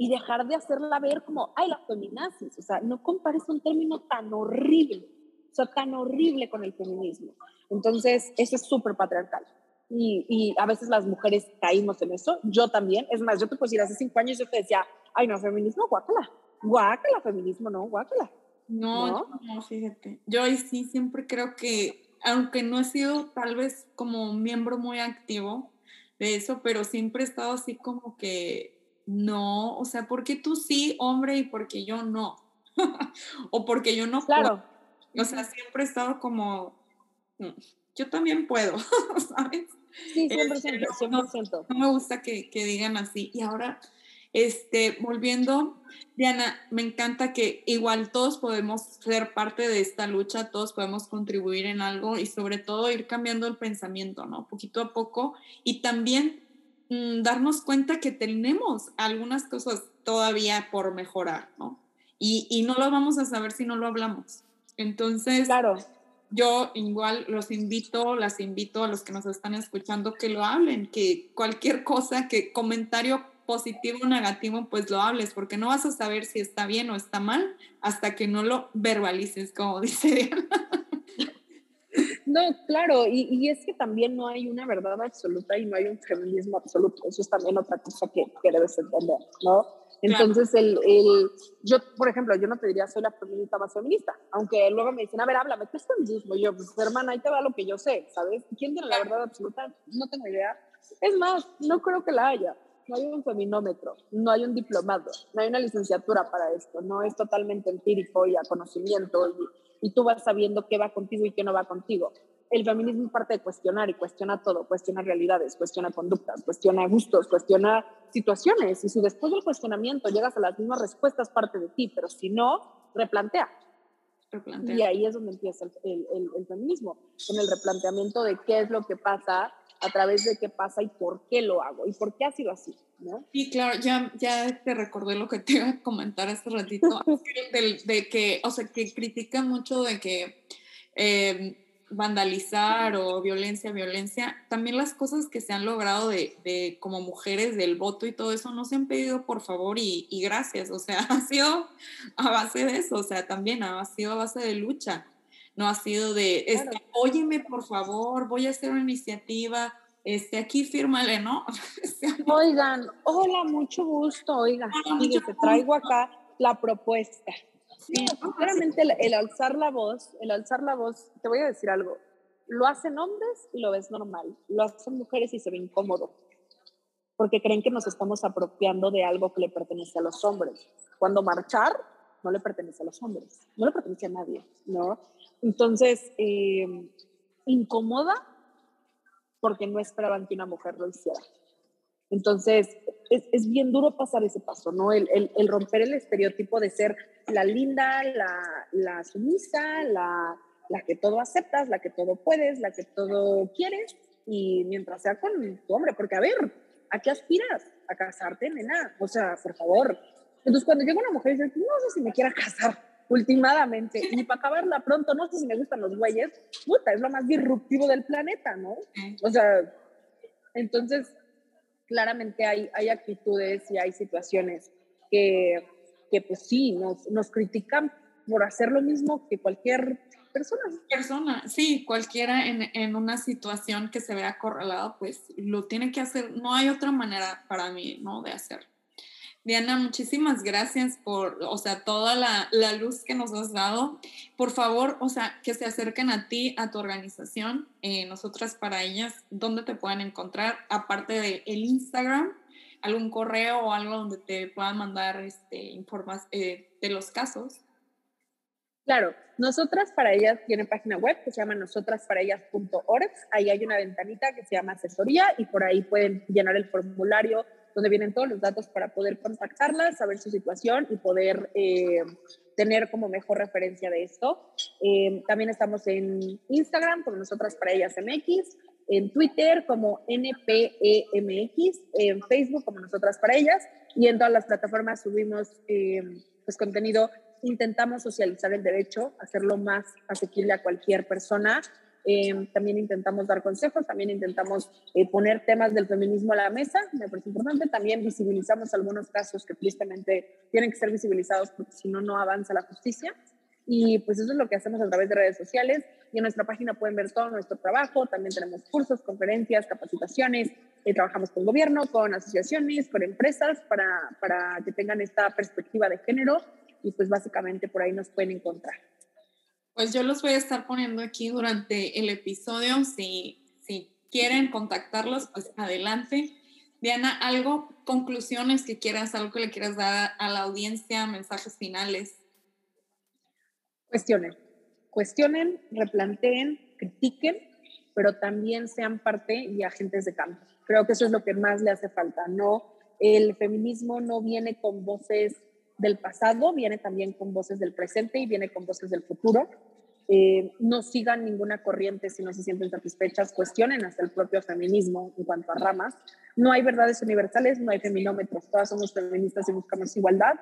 y dejar de hacerla ver como, ay, la feminazis. O sea, no compares un término tan horrible, o sea, tan horrible con el feminismo. Entonces, eso es súper patriarcal. Y, y, a veces las mujeres caímos en eso. Yo también. Es más, yo te puedo decir, hace cinco años yo te decía, ay, no, feminismo, guácala. Guácala, feminismo, no, guácala. No, no, no, fíjate. Yo ahí sí siempre creo que aunque no he sido tal vez como un miembro muy activo de eso, pero siempre he estado así como que no, o sea, ¿por qué tú sí, hombre, y por qué yo no? o porque yo no claro. O sea, siempre he estado como, mm, yo también puedo, ¿sabes? Sí, 100%, 100%. No, me gusta que, que digan así. Y ahora, este, volviendo, Diana, me encanta que igual todos podemos ser parte de esta lucha, todos podemos contribuir en algo y sobre todo ir cambiando el pensamiento, ¿no? Poquito a poco y también mm, darnos cuenta que tenemos algunas cosas todavía por mejorar, ¿no? Y, y no lo vamos a saber si no lo hablamos. Entonces, claro. yo igual los invito, las invito a los que nos están escuchando que lo hablen, que cualquier cosa, que comentario positivo o negativo, pues lo hables, porque no vas a saber si está bien o está mal hasta que no lo verbalices, como dice No, claro, y, y, es que también no hay una verdad absoluta y no hay un feminismo absoluto. Eso es también otra cosa que, que debes entender, ¿no? Entonces, el, el, yo, por ejemplo, yo no te diría soy la feminista más feminista, aunque luego me dicen, a ver, háblame, ¿qué es feminismo? Y yo, pues, hermana, ahí te va lo que yo sé, ¿sabes? ¿Quién tiene la verdad absoluta? No tengo idea. Es más, no creo que la haya. No hay un feminómetro, no hay un diplomado, no hay una licenciatura para esto, no es totalmente empírico y a conocimiento y, y tú vas sabiendo qué va contigo y qué no va contigo el feminismo parte de cuestionar y cuestiona todo, cuestiona realidades, cuestiona conductas, cuestiona gustos, cuestiona situaciones. Y si después del cuestionamiento llegas a las mismas respuestas, parte de ti, pero si no, replantea. Y ahí es donde empieza el, el, feminismo, en el replanteamiento de qué es lo que pasa, a través de qué pasa y por qué lo hago y por qué ha sido así. ¿no? Y claro, ya, ya te recordé lo que te iba a comentar hace ratito, de, de, que, o sea, que critica mucho de que... Eh, vandalizar o violencia, violencia, también las cosas que se han logrado de, de, como mujeres del voto y todo eso no se han pedido por favor y, y, gracias, o sea, ha sido a base de eso, o sea, también ha sido a base de lucha, no ha sido de, este, óyeme por favor, voy a hacer una iniciativa, este, aquí fírmale, ¿no? Oigan, hola, mucho gusto, oiga, y te traigo acá la propuesta. Sí, claramente el, alzar la voz, el alzar la voz, te voy a decir algo, lo hacen hombres y lo ves normal, lo hacen mujeres y se ve incómodo, porque creen que nos estamos apropiando de algo que le pertenece a los hombres. Cuando marchar no le pertenece a los hombres, no le pertenece a nadie, ¿no? Entonces, eh, incomoda porque no esperaban que una mujer lo hiciera. Entonces, es, es, bien duro pasar ese paso, ¿no? El, el, el, romper el estereotipo de ser la linda, la, la sumisa, la, la, que todo aceptas, la que todo puedes, la que todo quieres, y mientras sea con tu hombre, porque a ver, ¿a qué aspiras? A casarte, nena, o sea, por favor. Entonces, cuando llega una mujer y dice, no sé si me quiera casar, últimamente, y para acabarla pronto, no sé si me gustan los güeyes, puta, es lo más disruptivo del planeta, ¿no? O sea, entonces claramente hay, hay actitudes y hay situaciones que, que pues sí, nos, nos critican por hacer lo mismo que cualquier persona. Persona, sí, cualquiera en, en, una situación que se vea acorralado, pues lo tiene que hacer. No hay otra manera para mí, ¿no? De hacer. Diana, muchísimas gracias por, o sea, toda la, la, luz que nos has dado. Por favor, o sea, que se acerquen a ti, a tu organización, eh, nosotras para ellas, ¿dónde te pueden encontrar? Aparte del el Instagram, algún correo o algo donde te puedan mandar este, informas eh, de los casos. Claro, nosotras para ellas tiene página web que se llama nosotrasparaellas.org. Ahí hay una ventanita que se llama asesoría y por ahí pueden llenar el formulario donde vienen todos los datos para poder contactarlas, saber su situación y poder eh, tener como mejor referencia de esto. Eh, también estamos en Instagram como nosotras para ellas MX, en Twitter como NPEMX, en Facebook como nosotras para ellas y en todas las plataformas subimos eh, pues contenido. Intentamos socializar el derecho, hacerlo más asequible a cualquier persona eh, también intentamos dar consejos, también intentamos eh, poner temas del feminismo a la mesa, me parece importante. También visibilizamos algunos casos que tristemente tienen que ser visibilizados porque si no, no avanza la justicia. Y pues eso es lo que hacemos a través de redes sociales. Y en nuestra página pueden ver todo nuestro trabajo. También tenemos cursos, conferencias, capacitaciones. Eh, trabajamos con gobierno, con asociaciones, con empresas para, para que tengan esta perspectiva de género. Y pues básicamente por ahí nos pueden encontrar. Pues yo los voy a estar poniendo aquí durante el episodio. Si, si quieren contactarlos, pues adelante. Diana, algo, conclusiones que quieras, algo que le quieras dar a la audiencia, mensajes finales. Cuestionen, cuestionen, replanteen, critiquen, pero también sean parte y agentes de cambio. Creo que eso es lo que más le hace falta. No, el feminismo no viene con voces del pasado, viene también con voces del presente y viene con voces del futuro. Eh, no sigan ninguna corriente si no se sienten satisfechas, cuestionen hasta el propio feminismo en cuanto a ramas. No hay verdades universales, no hay feminómetros, todas somos feministas y buscamos igualdad.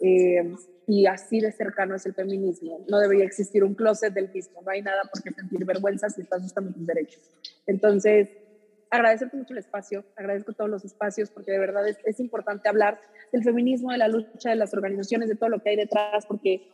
Eh, y así de cercano es el feminismo. No debería existir un closet del mismo, no hay nada por qué sentir vergüenza si estás buscando tus derechos. Entonces, agradecerte mucho el espacio, agradezco todos los espacios porque de verdad es, es, importante hablar del feminismo, de la lucha de las organizaciones, de todo lo que hay detrás, porque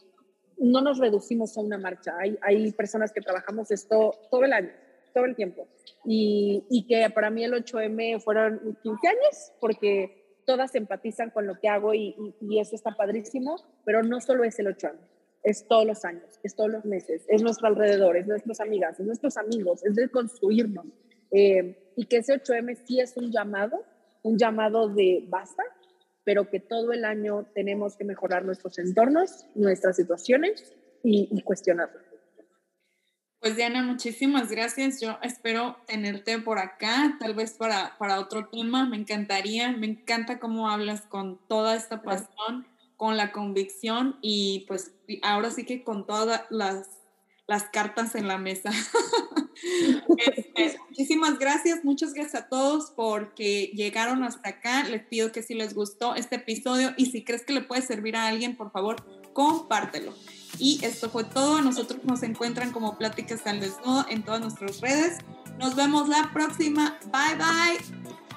no nos reducimos a una marcha. Hay, hay personas que trabajamos esto todo el año, todo el tiempo. Y, y que para mí el 8M fueron 15 años, porque todas empatizan con lo que hago y, y, eso está padrísimo, pero no solo es el 8 años, es todos los años, es todos los meses, es nuestro alrededor, es nuestras amigas, es nuestros amigos, es de construirnos. Eh, y que ese 8M sí es un llamado, un llamado de basta, pero que todo el año tenemos que mejorar nuestros entornos, nuestras situaciones y, y cuestionarlos. Pues Diana, muchísimas gracias. Yo espero tenerte por acá, tal vez para, para otro tema. Me encantaría, me encanta cómo hablas con toda esta pasión, con la convicción y pues ahora sí que con todas las, las cartas en la mesa. Este, muchísimas gracias, muchas gracias a todos porque llegaron hasta acá. Les pido que si les gustó este episodio y si crees que le puede servir a alguien, por favor, compártelo. Y esto fue todo. Nosotros nos encuentran como Pláticas al Desnudo en todas nuestras redes. Nos vemos la próxima. Bye bye.